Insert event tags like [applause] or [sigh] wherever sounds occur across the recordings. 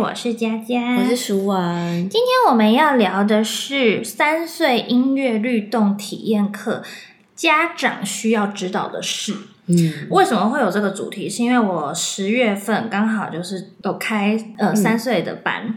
我是佳佳，我是舒文。今天我们要聊的是三岁音乐律动体验课，家长需要知道的事。嗯，为什么会有这个主题？是因为我十月份刚好就是有开呃三岁的班，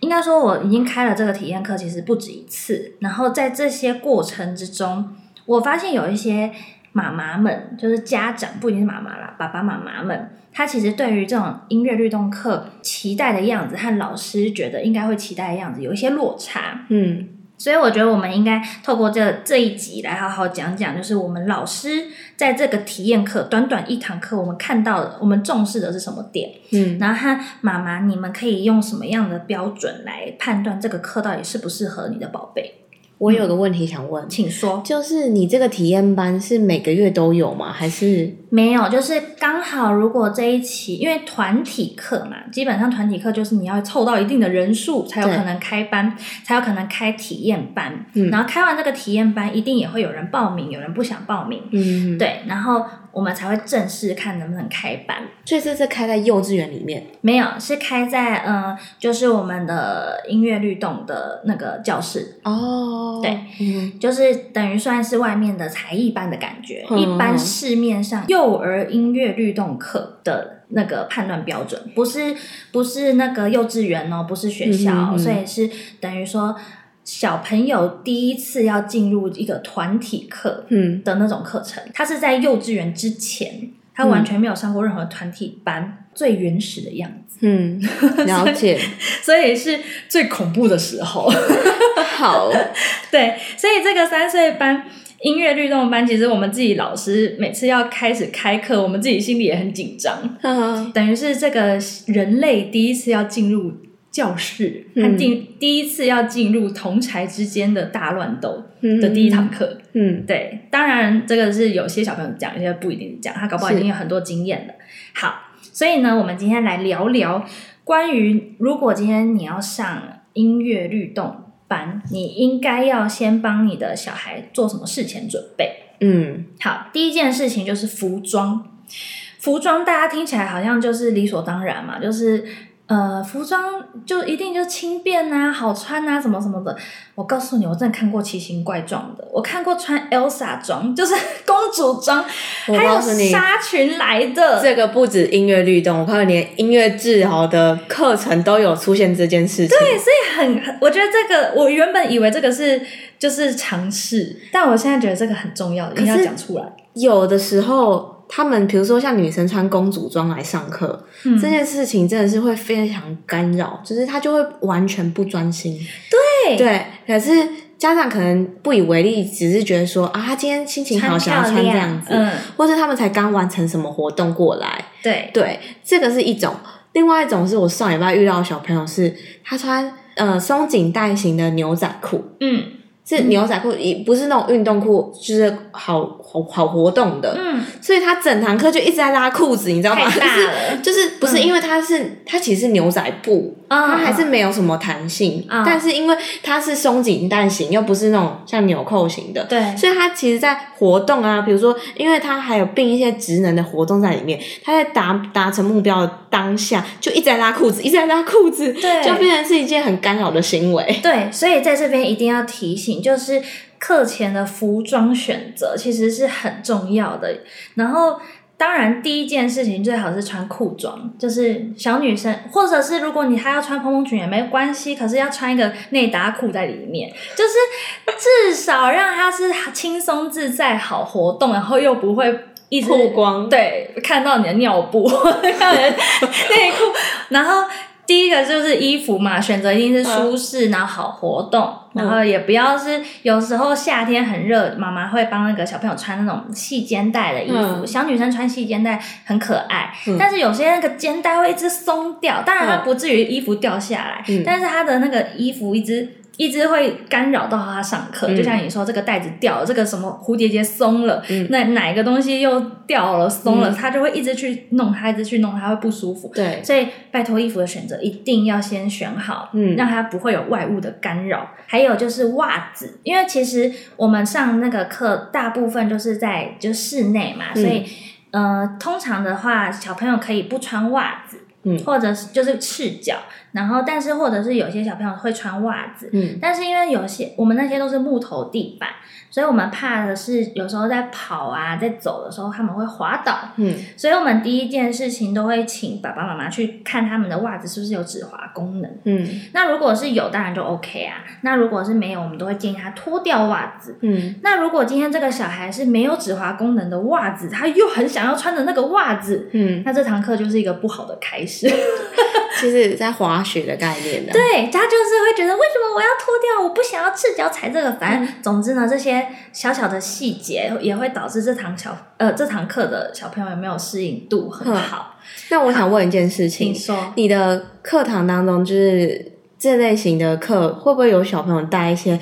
应该说我已经开了这个体验课，其实不止一次。然后在这些过程之中，我发现有一些妈妈们，就是家长不一定是妈妈啦，爸爸妈妈们，他其实对于这种音乐律动课期待的样子和老师觉得应该会期待的样子有一些落差。嗯，所以我觉得我们应该透过这这一集来好好讲讲，就是我们老师在这个体验课短短一堂课，我们看到的，我们重视的是什么点？嗯，然后和妈妈，你们可以用什么样的标准来判断这个课到底适不适合你的宝贝？我有个问题想问，请说。就是你这个体验班是每个月都有吗？还是没有，就是刚好，如果这一期因为团体课嘛，基本上团体课就是你要凑到一定的人数才有可能开班，才有可能开体验班。嗯然后开完这个体验班，一定也会有人报名，有人不想报名。嗯，对，然后我们才会正式看能不能开班。所以这是开在幼稚园里面。没有，是开在呃，就是我们的音乐律动的那个教室，哦，对，嗯就是等于算是外面的才艺班的感觉。嗯一般市面上幼儿音乐律动课的那个判断标准，不是不是那个幼稚园哦，不是学校，嗯嗯嗯所以是等于说小朋友第一次要进入一个团体课嗯的那种课程，他是在幼稚园之前，他完全没有上过任何团体班，最原始的样子。嗯，[laughs] 了解。所以是最恐怖的时候。好，[laughs] 对，所以这个三岁班音乐律动班，其实我们自己老师每次要开始开课，我们自己心里也很紧张。嗯等于是这个人类第一次要进入教室，嗯和第第一次要进入同才之间的大乱斗的第一堂课。嗯对，当然这个是有些小朋友讲，有些不一定是讲，他搞不好已是经有很多经验了。好，所以呢，我们今天来聊聊关于如果今天你要上音乐律动班，你应该要先帮你的小孩做什么事前准备。嗯好，第一件事情就是服装。服装大家听起来好像就是理所当然嘛，就是呃，服装就一定就轻便啊、好穿啊，什么什么的。我告诉你，我真的看过奇形怪状的，我看过穿 Elsa 装，就是 [laughs] 公主装，还有纱裙来的。这个不止音乐律动，我告诉你，连音乐治疗的课程都有出现这件事情。对，所以很，很我觉得这个，我原本以为这个是就是尝试，但我现在觉得这个很重要，一定要讲出来。有的时候，他们比如说像女生穿公主装来上课，嗯这件事情真的是会非常干扰，就是他就会完全不专心。对对，可是家长可能不以为力，只是觉得说啊，他今天心情好，想要穿这样子，嗯，或是他们才刚完成什么活动过来。对，对，这个是一种。另外一种是我上礼拜遇到的小朋友是，他穿呃松紧带型的牛仔裤，嗯是牛仔裤，也不是那种运动裤，就是好好好活动的。嗯，所以他整堂课就一直在拉裤子，你知道吗？[laughs] 就是。就是不是嗯因为它是它其实是牛仔布，嗯它还是没有什么弹性，嗯但是因为它是松紧带型，又不是那种像纽扣型的，对，所以它其实，在活动啊，比如说，因为它还有并一些职能的活动在里面，它在达达成目标的当下，就一直在拉裤子，一直在拉裤子，对就变成是一件很干扰的行为。对，所以在这边一定要提醒，就是课前的服装选择其实是很重要的。然后，当然第一件事情最好是穿裤装，就是小女生，或者是如果你还要穿蓬蓬裙也没关系，可是要穿一个内搭裤在里面，就是至少让它是轻松自在、好活动，然后又不会。一直曝光对，看到你的尿布，[laughs] 看到你的内裤，然后第一个就是衣服嘛，选择一定是舒适，然后好活动，然后也不要是有时候夏天很热，妈妈会帮那个小朋友穿那种细肩带的衣服，嗯。小女生穿细肩带很可爱，嗯。但是有些那个肩带会一直松掉，当然不至于衣服掉下来，嗯。但是她的那个衣服一直。一直会干扰到他上课，嗯就像你说，这个袋子掉了，这个什么蝴蝶结松了，嗯那哪个东西又掉了松了，嗯他就会一直去弄他，一直去弄他，会不舒服。对，所以拜托衣服的选择一定要先选好，嗯让他不会有外物的干扰。还有就是袜子，因为其实我们上那个课大部分就是在就室内嘛，嗯所以呃，通常的话，小朋友可以不穿袜子。嗯或者是就是赤脚，然后但是或者是有些小朋友会穿袜子，嗯但是因为有些我们那些都是木头地板，所以我们怕的是有时候在跑啊，在走的时候他们会滑倒，嗯所以我们第一件事情都会请爸爸妈妈去看他们的袜子是不是有止滑功能。嗯那如果是有，当然就 OK 啊。那如果是没有，我们都会建议他脱掉袜子。嗯那如果今天这个小孩是没有止滑功能的袜子，他又很想要穿的那个袜子，嗯，那这堂课就是一个不好的开始。[laughs] 其实在滑雪的概念的，对，他就是会觉得为什么我要脱掉？我不想要赤脚踩这个。反正总之呢，这些小小的细节也会导致这堂小呃这堂课的小朋友有没有适应度很好。那我想问一件事情请，说。你的课堂当中，就是这类型的课，会不会有小朋友带一些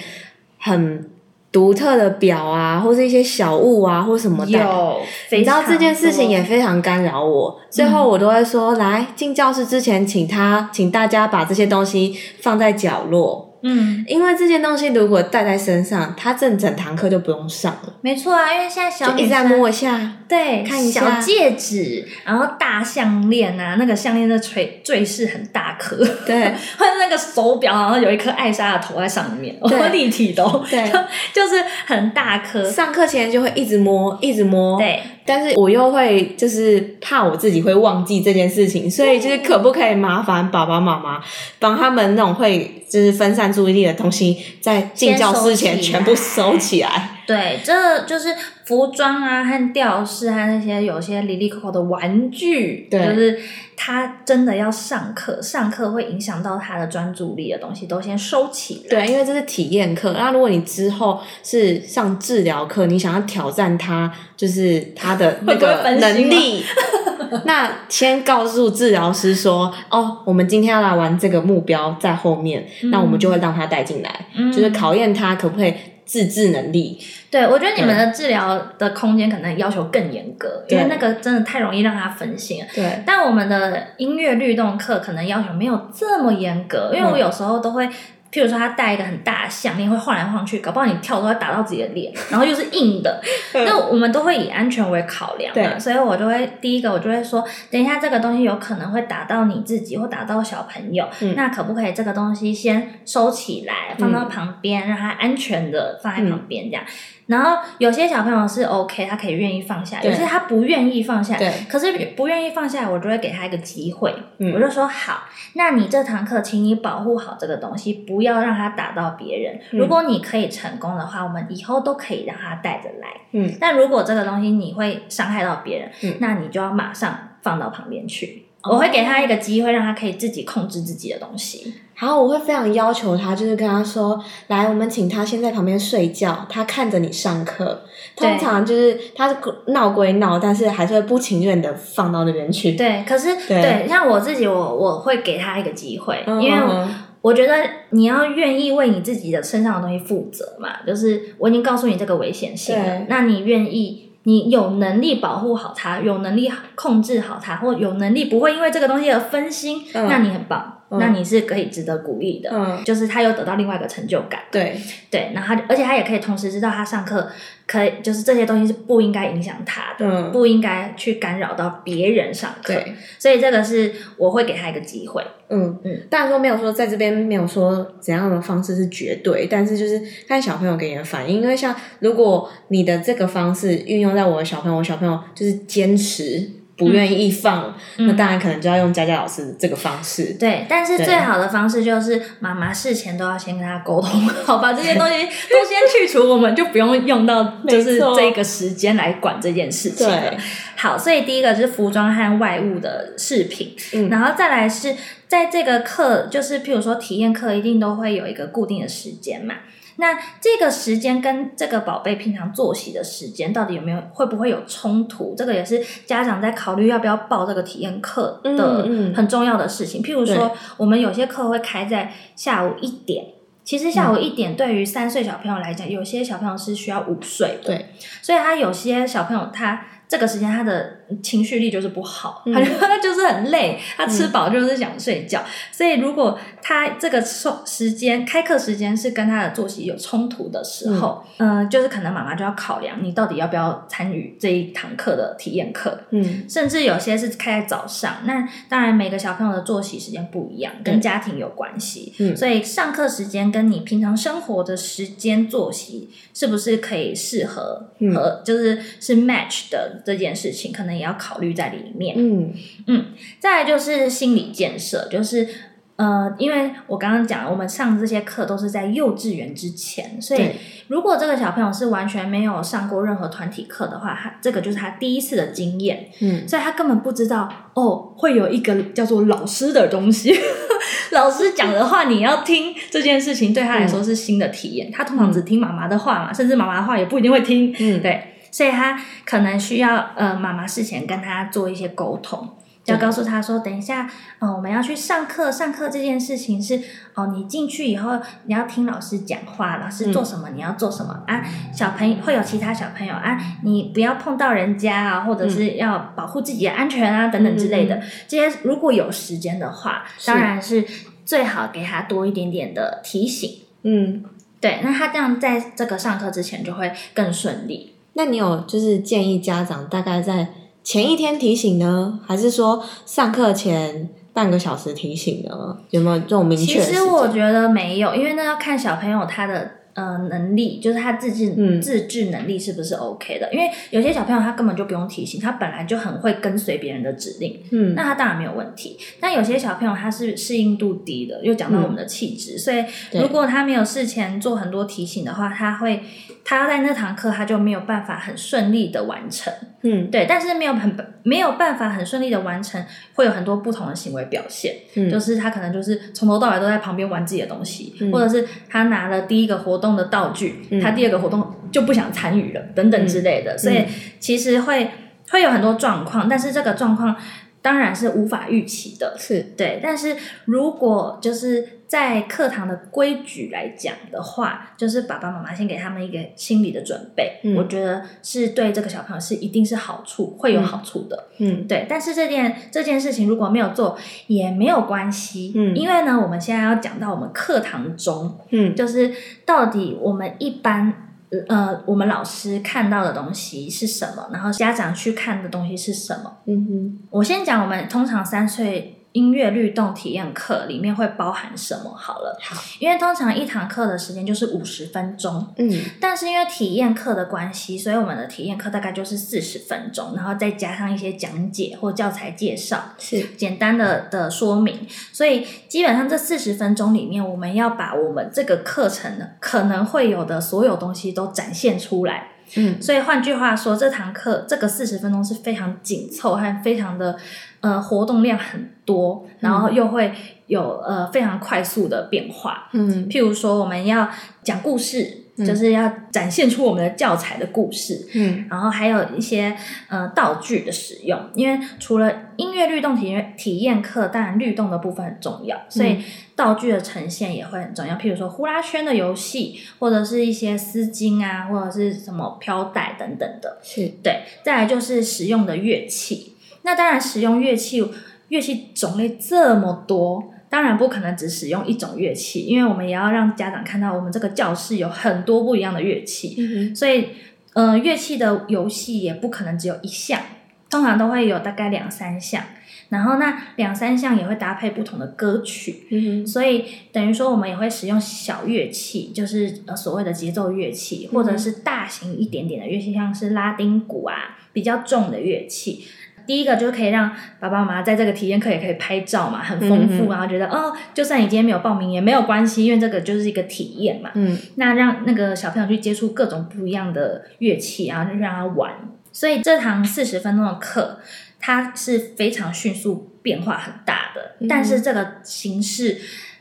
很独特的表啊，或是一些小物啊，或什么的？有，你知道这件事情也非非常干扰我，最后我都会说，来进教室之前，请他，请大家把这些东西放在角落，嗯，因为这件东西如果带在身上，他整整堂课就不用上了，没错啊，因为现在小就一直在女生摸一下，对，看一下。小戒指，然后大项链啊，那个项链的坠坠饰很大颗，对。或者那个手表，好像有一颗艾莎的头在上面，对哦，立体的、哦，对，就是很大颗。上课前就会一直摸，一直摸，对，但是我又会就是怕我自己会忘记这件事情，所以就是可不可以麻烦爸爸妈妈帮他们那种会就是分散注意力的东西，在进教室前全部收起来。对，这就是服装啊和吊饰和那些有些里里扣扣的玩具，对就是他真的要上课，上课会影响到他的专注力的东西，都先收起来。对，因为这是体验课。那如果你之后是上治疗课，你想要挑战他，就是他的 [laughs] 那个能力，[laughs] 那先告诉治疗师说，哦，我们今天要来玩这个目标在后面，那我们就会让他带进来，嗯就是考验他可不可以自制能力。对，我觉得你们的治疗的空间可能要求更严格，因为那个真的太容易让他分心了。对，但我们的音乐律动课可能要求没有这么严格，因为我有时候都会，譬如说他戴一个很大的项链，会晃来晃去，搞不好你跳都会打到自己的脸，[laughs] 然后又是硬的，[laughs] 那我们都会以安全为考量嘛，对。所以我就会第一个我就会说，等一下这个东西有可能会打到你自己或打到小朋友，嗯。那可不可以这个东西先收起来，放到旁边，让它安全的放在旁边这样。然后有些小朋友是 OK，他可以愿意放下，有些他不愿意放下。对可是不愿意放下，我就会给他一个机会，嗯我就说好，那你这堂课，请你保护好这个东西，不要让它打到别人。嗯如果你可以成功的话，我们以后都可以让他带着来。嗯，但如果这个东西你会伤害到别人，嗯那你就要马上放到旁边去。哦我会给他一个机会，让他可以自己控制自己的东西。然后我会非常要求他，就是跟他说，来，我们请他先在旁边睡觉，他看着你上课。通常就是他闹归闹，但是还是会不情愿的放到那边去。对，可是对对像我自己，我我会给他一个机会，嗯，因为嗯我觉得你要愿意为你自己的身上的东西负责嘛，就是我已经告诉你这个危险性了，那你愿意，你有能力保护好它，有能力控制好它，或有能力不会因为这个东西而分心，嗯。那你很棒，嗯那你是可以值得鼓励的。嗯，就是他又得到另外一个成就感，对，对，然后他而且他也可以同时知道他上课可以，就是这些东西是不应该影响他的，嗯不应该去干扰到别人上课，对，所以这个是我会给他一个机会，嗯嗯。嗯，当然说没有说在这边没有说怎样的方式是绝对，但是就是看小朋友给你的反应，因为像如果你的这个方式运用在我的小朋友，我小朋友就是坚持不愿意放，嗯那当然可能就要用佳佳老师这个方式。对，但是最好的方式就是妈妈事前都要先跟他沟通好，把这些东西 [laughs] 都先去除，我们就不用用到就是这个时间来管这件事情了。好，所以第一个就是服装和外物的饰品，嗯然后再来是在这个课，就是譬如说体验课，一定都会有一个固定的时间嘛。那这个时间跟这个宝贝平常作息的时间到底有没有会不会有冲突？这个也是家长在考虑要不要报这个体验课的很重要的事情。譬如说，我们有些课会开在下午一点。其实下午一点对于三岁小朋友来讲，有些小朋友是需要午睡的，对，所以他有些小朋友他这个时间他的情绪力就是不好，他就他就是很累，他吃饱就是想睡觉。所以如果他这个时时间开课时间是跟他的作息有冲突的时候，嗯、就是可能妈妈就要考量你到底要不要参与这一堂课的体验课。嗯。甚至有些是开在早上，那当然每个小朋友的作息时间不一样，跟家庭有关系，嗯。所以上课时间跟你平常生活的时间作息是不是可以适合嗯。和就是是 match 的这件事情，可能也要考虑在里面。嗯嗯再来就是心理建设，就是呃，因为我刚刚讲，我们上这些课都是在幼稚园之前，所以如果这个小朋友是完全没有上过任何团体课的话，他这个就是他第一次的经验，嗯所以他根本不知道哦，会有一个叫做老师的东西。[laughs] 老师讲的话你要听，这件事情对他来说是新的体验。他通常只听妈妈的话嘛，甚至妈妈的话也不一定会听。嗯对，所以他可能需要呃妈妈事前跟他做一些沟通。对要告诉他说，等一下，哦，我们要去上课。上课这件事情是，哦，你进去以后，你要听老师讲话，老师做什么，你要做什么啊。小朋友会有其他小朋友啊，你不要碰到人家啊，或者是要保护自己的安全啊，等等之类的。这些如果有时间的话，当然是最好给他多一点点的提醒。嗯。对，那他这样在这个上课之前就会更顺利。那你有就是建议家长大概在前一天提醒呢，还是说上课前半个小时提醒呢？有没有这种明确其？实我觉得没有，因为那要看小朋友他的呃能力，就是他自制、嗯自制能力是不是 OK 的。因为有些小朋友他根本就不用提醒，他本来就很会跟随别人的指令，嗯那他当然没有问题。但有些小朋友他是适应度低的，又讲到我们的气质，所以如果他没有事前做很多提醒的话，他会他在那堂课他就没有办法很顺利的完成。嗯对，但是没有很没有办法很顺利的完成，会有很多不同的行为表现。嗯就是他可能就是从头到尾都在旁边玩自己的东西，嗯或者是他拿了第一个活动的道具，嗯他第二个活动就不想参与了，等等之类的。所以其实会会有很多状况，但是这个状况当然是无法预期的。是对，但是如果就是在课堂的规矩来讲的话，就是爸爸妈妈先给他们一个心理的准备，嗯我觉得是对这个小朋友是一定是好处，会有好处的。嗯对，但是这件这件事情如果没有做也没有关系，嗯因为呢，我们现在要讲到我们课堂中，嗯就是到底我们一般。呃，我们老师看到的东西是什么？然后家长去看的东西是什么？嗯哼我先讲，我们通常三岁音乐律动体验课里面会包含什么好了。好，因为通常一堂课的时间就是五十分钟，嗯但是因为体验课的关系，所以我们的体验课大概就是四十分钟，然后再加上一些讲解或教材介绍，是简单的的说明。所以基本上这四十分钟里面，我们要把我们这个课程呢可能会有的所有东西都展现出来。嗯。所以换句话说，这堂课这个四十分钟是非常紧凑和非常的呃活动量很多，然后又会有呃非常快速的变化。嗯。譬如说，我们要讲故事，就是要展现出我们的教材的故事，嗯然后还有一些呃道具的使用。因为除了音乐律动体验体验课，当然律动的部分很重要，所以道具的呈现也会很重要。譬如说呼啦圈的游戏，或者是一些丝巾啊，或者是什么飘带等等的。是对，再来就是使用的乐器。那当然，使用乐器乐器种类这么多，当然不可能只使用一种乐器，因为我们也要让家长看到我们这个教室有很多不一样的乐器。嗯所以，呃，乐器的游戏也不可能只有一项，通常都会有大概两三项。然后那两三项也会搭配不同的歌曲，嗯所以等于说我们也会使用小乐器，就是呃所谓的节奏乐器，或者是大型一点点的乐器，像是拉丁鼓啊，比较重的乐器。第一个就是可以让爸爸妈妈在这个体验课也可以拍照嘛，很丰富，然后觉得哦，就算你今天没有报名也没有关系，因为这个就是一个体验嘛。嗯那让那个小朋友去接触各种不一样的乐器，然后就让他玩。所以这堂四十分钟的课，它是非常迅速变化很大的，嗯但是这个形式。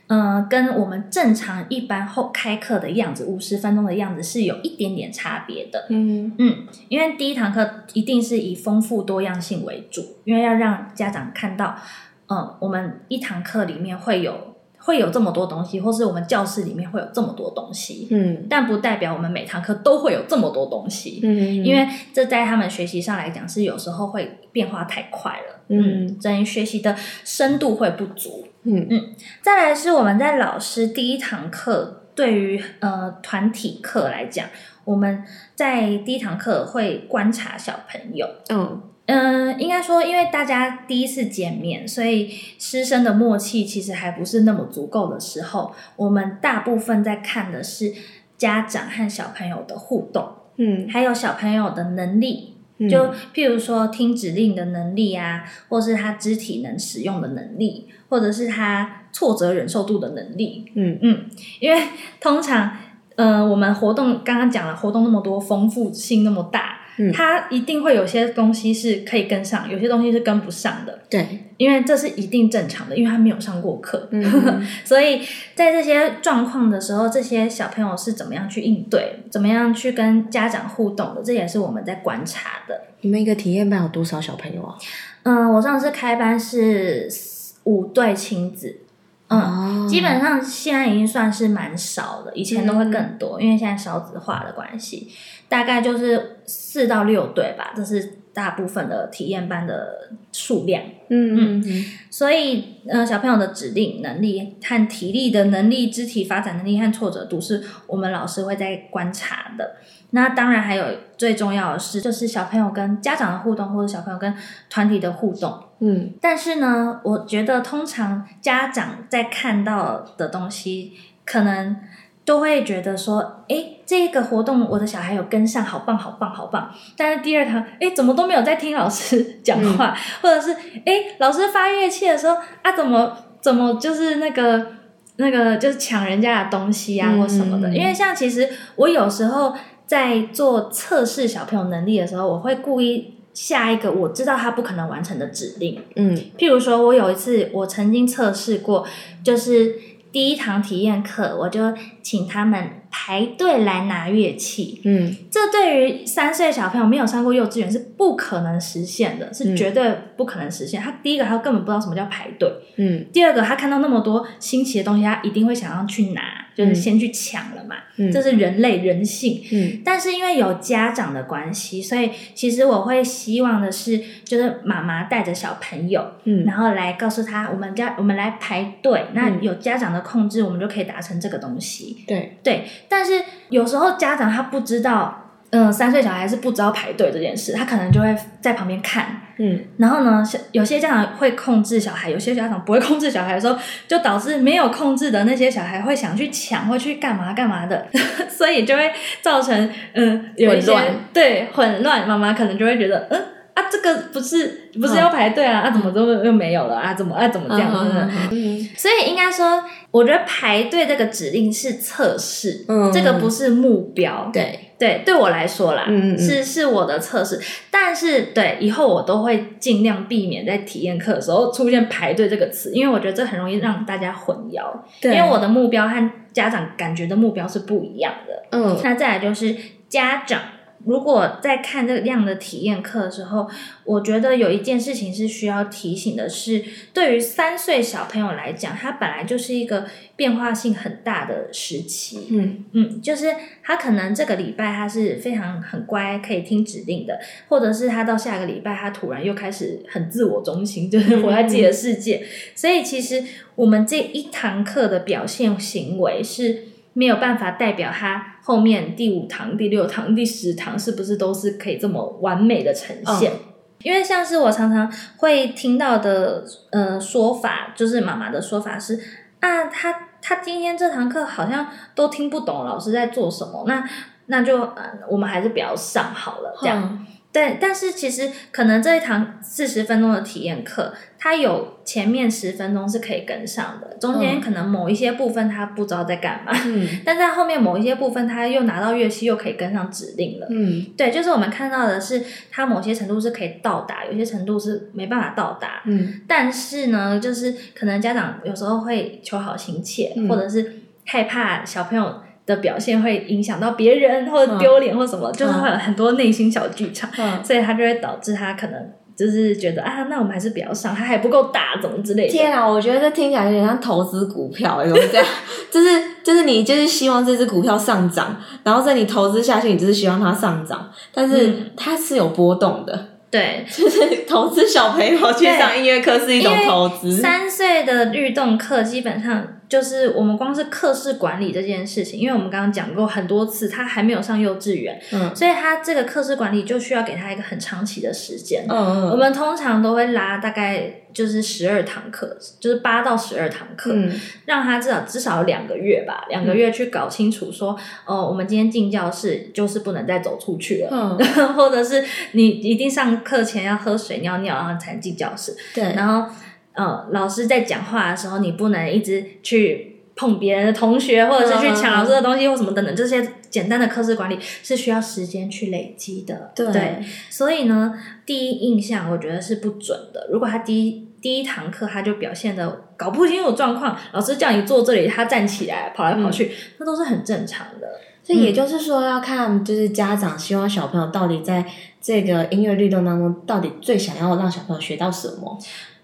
呃，跟我们正常一般后开课的样子，五十分钟的样子是有一点点差别的。嗯嗯，因为第一堂课一定是以丰富多样性为主，因为要让家长看到，嗯，我们一堂课里面会有会有这么多东西，或是我们教室里面会有这么多东西，嗯但不代表我们每堂课都会有这么多东西。嗯，因为这在他们学习上来讲是有时候会变化太快了，嗯，等于学习的深度会不足。嗯再来是我们在老师第一堂课对于呃团体课来讲，我们在第一堂课会观察小朋友。嗯嗯、应该说，因为大家第一次见面，所以师生的默契其实还不是那么足够的时候，我们大部分在看的是家长和小朋友的互动，嗯，还有小朋友的能力。嗯就譬如说听指令的能力啊，或是他肢体能使用的能力，或者是他挫折忍受度的能力。嗯嗯，因为通常，呃，我们活动刚刚讲了，活动那么多，丰富性那么大，嗯它一定会有些东西是可以跟上，有些东西是跟不上的，对，因为这是一定正常的，因为他没有上过课。嗯 [laughs] 所以在这些状况的时候，这些小朋友是怎么样去应对，怎么样去跟家长互动的，这也是我们在观察的。你们一个体验班有多少小朋友啊？嗯，我上次开班是五对亲子，嗯，哦基本上现在已经算是蛮少了，以前都会更多，因为现在少子化的关系，大概就是四到六对吧，这是大部分的体验班的数量。嗯嗯所以，呃，小朋友的指令能力和体力的能力、肢体发展能力和挫折度，是我们老师会在观察的。那当然还有最重要的是，就是小朋友跟家长的互动，或者小朋友跟团体的互动。嗯但是呢，我觉得通常家长在看到的东西，可能都会觉得说，诶，这个活动我的小孩有跟上，好棒，好棒，好棒。但是第二堂，诶，怎么都没有在听老师讲话，[laughs] 或者是，诶，老师发乐器的时候啊，怎么怎么就是那个那个就是抢人家的东西啊，嗯或什么的。嗯因为像其实我有时候在做测试小朋友能力的时候，我会故意。下一个我知道他不可能完成的指令，嗯。譬如说，我有一次我曾经测试过，就是第一堂体验课，我就请他们排队来拿乐器。嗯这对于三岁小朋友没有上过幼稚园是不可能实现的，是嗯绝对不可能实现。他第一个他根本不知道什么叫排队，嗯第二个他看到那么多新奇的东西，他一定会想要去拿，就是嗯先去抢了嘛。嗯，这是人类人性。嗯但是因为有家长的关系，所以其实我会希望的是，就是妈妈带着小朋友，嗯然后来告诉他，我们家我们来排队。那有家长的控制，我们就可以达成这个东西。对，对，但是有时候家长他不知道，嗯、三岁小孩是不知道排队这件事，他可能就会在旁边看。嗯然后呢，有些家长会控制小孩，有些家长不会控制小孩的时候，就导致没有控制的那些小孩会想去抢，会去干嘛干嘛的，[laughs] 所以就会造成嗯有一些混乱对混乱，妈妈可能就会觉得嗯。啊，这个不是不是要排队啊？啊，怎么都又没有了啊？怎么啊？怎么这样？真的，嗯所以应该说，我觉得排队这个指令是测试，嗯这个不是目标。对，对，对我来说啦，是是我的测试，但是对以后我都会尽量避免在体验课的时候出现排队这个词，因为我觉得这很容易让大家混淆，因为我的目标和家长感觉的目标是不一样的。嗯那再来就是家长。如果在看这样的体验课的时候，我觉得有一件事情是需要提醒的是，对于三岁小朋友来讲，他本来就是一个变化性很大的时期。嗯嗯，就是他可能这个礼拜他是非常很乖，可以听指令的，或者是他到下个礼拜他突然又开始很自我中心，[laughs] 就是活在自己的世界。所以其实我们这一堂课的表现行为是没有办法代表他后面第五堂、第六堂、第十堂是不是都是可以这么完美的呈现。因为像是我常常会听到的呃说法，就是妈妈的说法是啊，他他今天这堂课好像都听不懂老师在做什么，那那就呃我们还是不要上好了，这样。嗯对，但是其实可能这一堂四十分钟的体验课，它有前面十分钟是可以跟上的，中间嗯可能某一些部分他不知道在干嘛，嗯 [laughs] 但在后面某一些部分他又拿到乐器，又可以跟上指令了。嗯对，就是我们看到的是，它某些程度是可以到达，有些程度是没办法到达。嗯但是呢，就是可能家长有时候会求好心切，嗯或者是害怕小朋友的表现会影响到别人，或者丢脸或什么，就是会有很多内心小剧场，嗯所以他就会导致他可能就是觉得啊，那我们还是不要上，它还不够大，怎么之类的。天啊，我觉得这听起来有点像投资股票，有这样？[laughs] 就是就是你就是希望这只股票上涨，然后在你投资下去，你就是希望它上涨，但是它是有波动的。对，[laughs] 就是投资小朋友去上音乐课是一种投资。三岁的律动课基本上。就是我们光是课室管理这件事情，因为我们刚刚讲过很多次，他还没有上幼稚园，嗯，所以他这个课室管理就需要给他一个很长期的时间，嗯嗯，我们通常都会拉大概就是十二堂课，就是八到十二堂课，嗯，让他至少至少两个月吧，两个月去搞清楚说，哦，我们今天进教室就是不能再走出去了，嗯，[laughs] 或者是你一定上课前要喝水尿尿，然后才能进教室，对，然后。呃，老师在讲话的时候，你不能一直去碰别人的同学，或者是去抢老师的东西或什么等等，这些简单的课室管理是需要时间去累积的。对，所以呢，第一印象我觉得是不准的。如果他第一第一堂课他就表现的搞不清楚状况，老师叫你坐这里，他站起来跑来跑去，那都是很正常的。所以也就是说，要看就是家长希望小朋友到底在这个音乐律动当中，到底最想要让小朋友学到什么。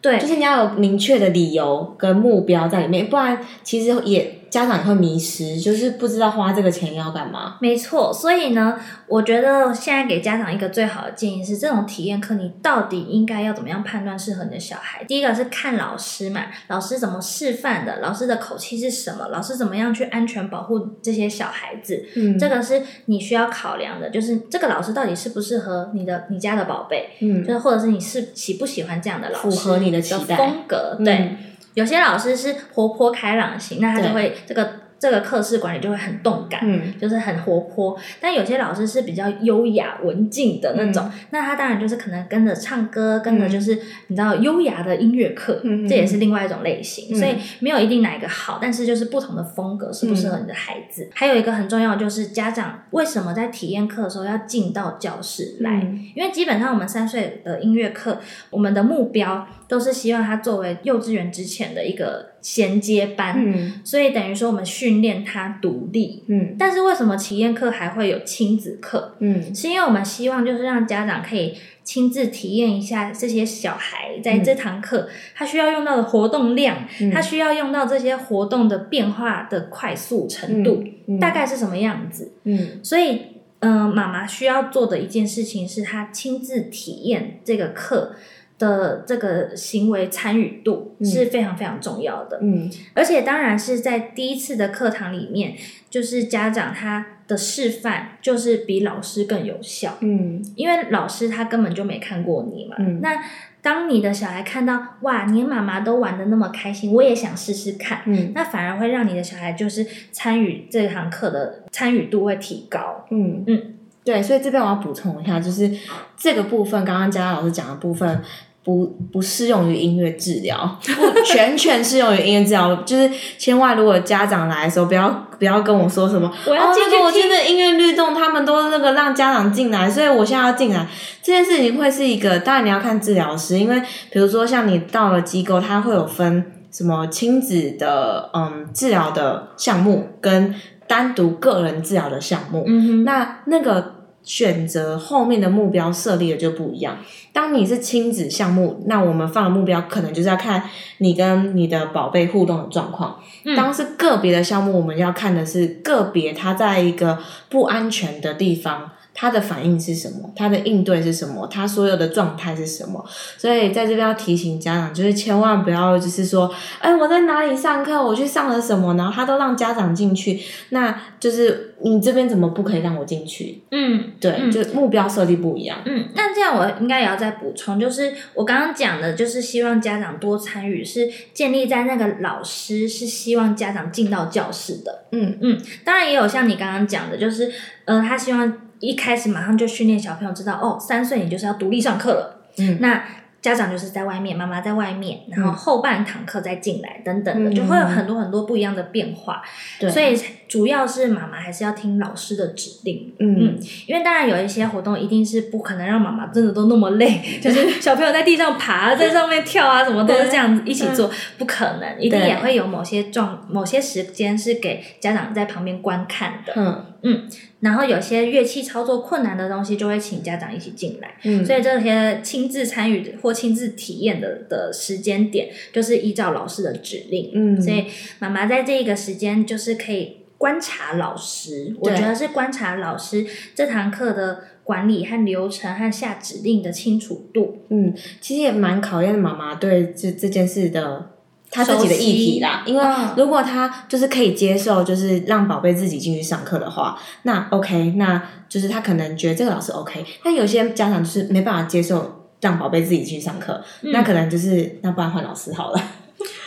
对，就是你要有明确的理由跟目标在里面，不然其实也。家长会迷失，就是不知道花这个钱要干嘛。没错，所以呢，我觉得现在给家长一个最好的建议是，这种体验课你到底应该要怎么样判断适合你的小孩？第一个是看老师嘛，老师怎么示范的，老师的口气是什么，老师怎么样去安全保护这些小孩子，嗯，这个是你需要考量的，就是这个老师到底适不适合你的你家的宝贝，嗯，就是或者是你是喜不喜欢这样的老师，符合你的期待风格，对。有些老师是活泼开朗型，那他就会这个。这个课室管理就会很动感，嗯就是很活泼。但有些老师是比较优雅文静的那种，那他当然就是可能跟着唱歌，跟着就是你知道优雅的音乐课，这也是另外一种类型。所以没有一定哪一个好，但是就是不同的风格适不适合你的孩子。还有一个很重要就是家长为什么在体验课的时候要进到教室来？因为基本上我们三岁的音乐课，我们的目标都是希望他作为幼稚园之前的一个。衔接班，所以等于说我们训练他独立。嗯，但是为什么体验课还会有亲子课？嗯，是因为我们希望就是让家长可以亲自体验一下这些小孩在这堂课他需要用到的活动量，他需要用到这些活动的变化的快速程度，大概是什么样子？嗯，所以嗯，妈妈需要做的一件事情是他亲自体验这个课。的这个行为参与度是非常非常重要的，嗯，而且当然是在第一次的课堂里面，就是家长他的示范就是比老师更有效，嗯，因为老师他根本就没看过你嘛，嗯，那当你的小孩看到哇，你妈妈都玩的那么开心，我也想试试看，嗯，那反而会让你的小孩就是参与这堂课的参与度会提高，嗯。嗯。对，所以这边我要补充一下，就是这个部分，刚刚佳佳老师讲的部分，不不适用于音乐治疗，不 [laughs] 全全适用于音乐治疗。就是千万，如果家长来的时候，不要不要跟我说什么，我要进去。我现在音乐律动，他们都那个让家长进来，所以我现在要进来。这件事情会是一个，当然你要看治疗师，因为比如说像你到了机构，他会有分什么亲子的嗯治疗的项目，跟单独个人治疗的项目。那那个。选择后面的目标设立的就不一样。当你是亲子项目，那我们放的目标可能就是要看你跟你的宝贝互动的状况。当是个别的项目，我们要看的是个别他在一个不安全的地方。他的反应是什么？他的应对是什么？他所有的状态是什么？所以在这边要提醒家长，就是千万不要就是说，哎，我在哪里上课？我去上了什么？然后他都让家长进去，那就是你这边怎么不可以让我进去？嗯，对，就目标设立不一样。嗯，那这样我应该也要再补充，就是我刚刚讲的，就是希望家长多参与，是建立在那个老师是希望家长进到教室的。嗯嗯，当然也有像你刚刚讲的，就是呃，他希望。一开始马上就训练小朋友知道哦，三岁你就是要独立上课了。嗯，那家长就是在外面，妈妈在外面，然后后半堂课再进来，等等的，就会有很多很多不一样的变化。对，所以主要是妈妈还是要听老师的指令。嗯，因为当然有一些活动一定是不可能让妈妈真的都那么累，[laughs] 就是小朋友在地上爬，在上面跳啊，什么都是这样子一起做，不可能，一定也会有某些状某些时间是给家长在旁边观看的。嗯。然后有些乐器操作困难的东西，就会请家长一起进来。嗯，所以这些亲自参与或亲自体验的的时间点，就是依照老师的指令。嗯，所以妈妈在这个时间就是可以观察老师，我对觉得是观察老师这堂课的管理和流程和下指令的清楚度。嗯，其实也蛮考验妈妈对这这件事的她自己的议题啦。因为嗯如果他就是可以接受，就是让宝贝自己进去上课的话，那 OK，那就是他可能觉得这个老师 OK。但有些家长就是没办法接受让宝贝自己去上课，那可能就是那不然换老师好了，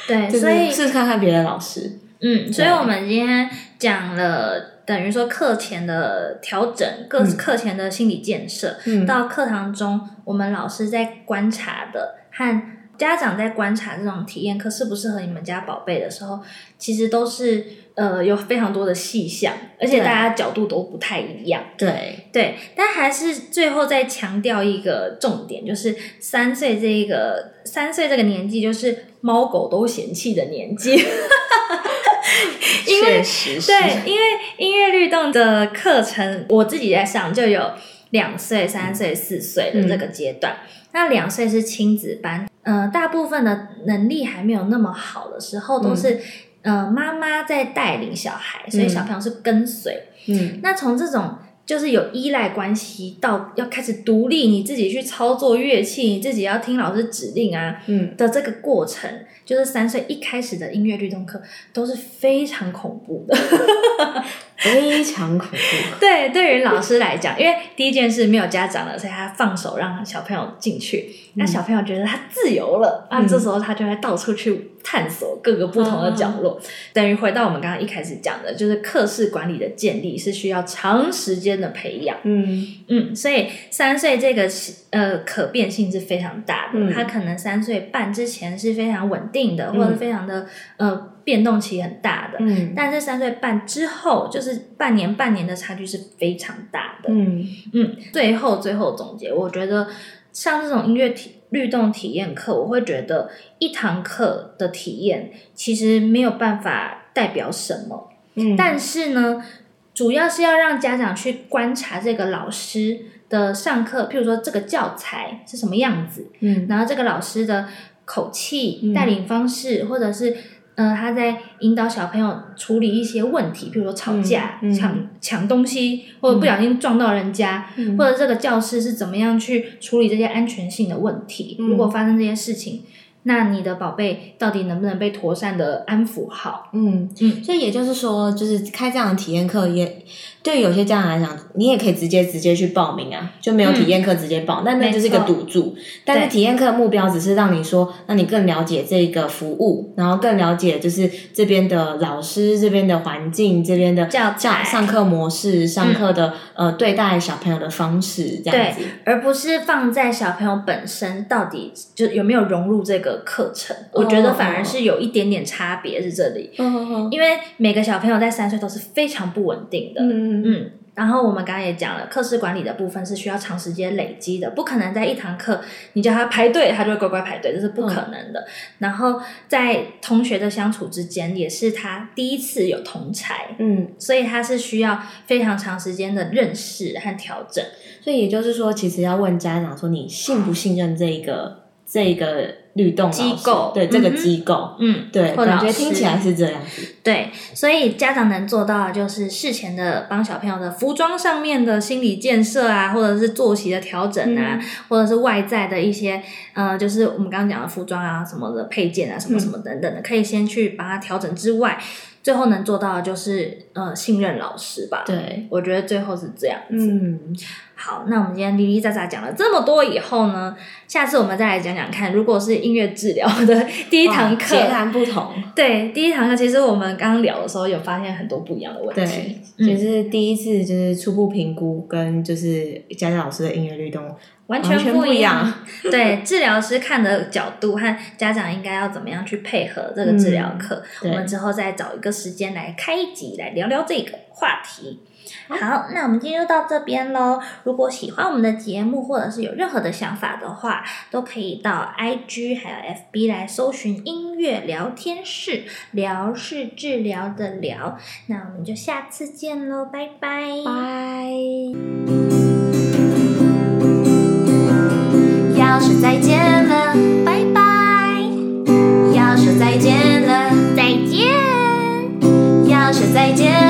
对，[laughs] 所以试试看看别的老师。嗯，所以我们今天讲了，等于说课前的调整，各嗯课前的心理建设，嗯到课堂中，我们老师在观察的和家长在观察这种体验课适不适合你们家宝贝的时候，其实都是呃有非常多的细项，而且大家角度都不太一样。对，对，但还是最后再强调一个重点，就是三岁这一个三岁这个年纪，就是猫狗都嫌弃的年纪。[laughs] 因为对，因为音乐律动的课程，我自己在上就有两岁、三岁、四岁的这个阶段。那两岁是亲子班，呃，大部分的能力还没有那么好的时候，都是、呃妈妈在带领小孩，所以小朋友是跟随。嗯那从这种就是有依赖关系到要开始独立，你自己去操作乐器，你自己要听老师指令啊嗯，的这个过程，就是三岁一开始的音乐律动课都是非常恐怖的。[laughs] 非常恐怖。[laughs] 对，对于老师来讲，因为第一件事没有家长了，所以他放手让小朋友进去。那小朋友觉得他自由了，啊，这时候他就会到处去探索各个不同的角落。等于回到我们刚刚一开始讲的，就是课室管理的建立是需要长时间的培养。嗯嗯，所以三岁这个呃可变性是非常大的，嗯他可能三岁半之前是非常稳定的，嗯或者非常的呃变动期很大的。嗯。但是三岁半之后，就是半年半年的差距是非常大的。嗯。嗯，最后最后总结，我觉得像这种音乐体律动体验课，我会觉得一堂课的体验其实没有办法代表什么，嗯，但是呢，主要是要让家长去观察这个老师的上课，譬如说这个教材是什么样子，嗯。然后这个老师的口气、嗯。带领方式，或者是呃他在引导小朋友处理一些问题，比如说吵架、嗯嗯抢抢东西，或者不小心撞到人家，嗯或者这个教室是怎么样去处理这些安全性的问题。嗯如果发生这些事情，那你的宝贝到底能不能被妥善的安抚好？嗯嗯所以也就是说，就是开这样的体验课也，对有些家长来讲，你也可以直接直接去报名啊，就没有体验课直接报，但那就是一个赌注。但是体验课的目标只是让你说，让你更了解这个服务，然后更了解就是这边的老师、这边的环境、这边的教教上上课模式、上课的、呃对待小朋友的方式这样子。而不是放在小朋友本身到底就有没有融入这个课程。我觉得反而是有一点点差别是这里，因为每个小朋友在三岁都是非常不稳定的，嗯嗯嗯，然后我们刚刚也讲了，课室管理的部分是需要长时间累积的，不可能在一堂课你叫他排队，他就会乖乖排队，这是不可能的。然后在同学的相处之间，也是他第一次有同才，嗯，所以他是需要非常长时间的认识和调整。所以也就是说，其实要问家长说，你信不信任这一个这一个律动机构。对这个机构，嗯，对，感觉听起来是这样子。对，所以家长能做到的就是事前的帮小朋友的服装上面的心理建设啊，或者是作息的调整啊，或者是外在的一些呃，就是我们刚刚讲的服装啊什么的配件啊，什么什么等等的，可以先去把它调整之外，最后能做到的就是呃信任老师吧。，对，我觉得最后是这样子。嗯，好，那我们今天哩哩喳喳讲了这么多以后呢，下次我们再来讲讲看，如果是音乐治疗的第一堂课，哇截然不同。[laughs] 对，第一堂课其实我们刚刚聊的时候有发现很多不一样的问对题，，就嗯是第一次就是初步评估跟就是佳佳老师的音乐律动完全不一样样。[laughs] 对，治疗师看的角度和家长应该要怎么样去配合这个治疗课，对我们之后再找一个时间来开一集来聊聊这个话题。好那我们今天就到这边喽如果喜欢我们的节目或者是有任何的想法的话都可以到 ig 还有 fb 来搜寻音乐聊天室聊是治疗的疗。那我们就下次见喽拜拜。拜。要说再见了拜拜。要说再见了再见。要说再见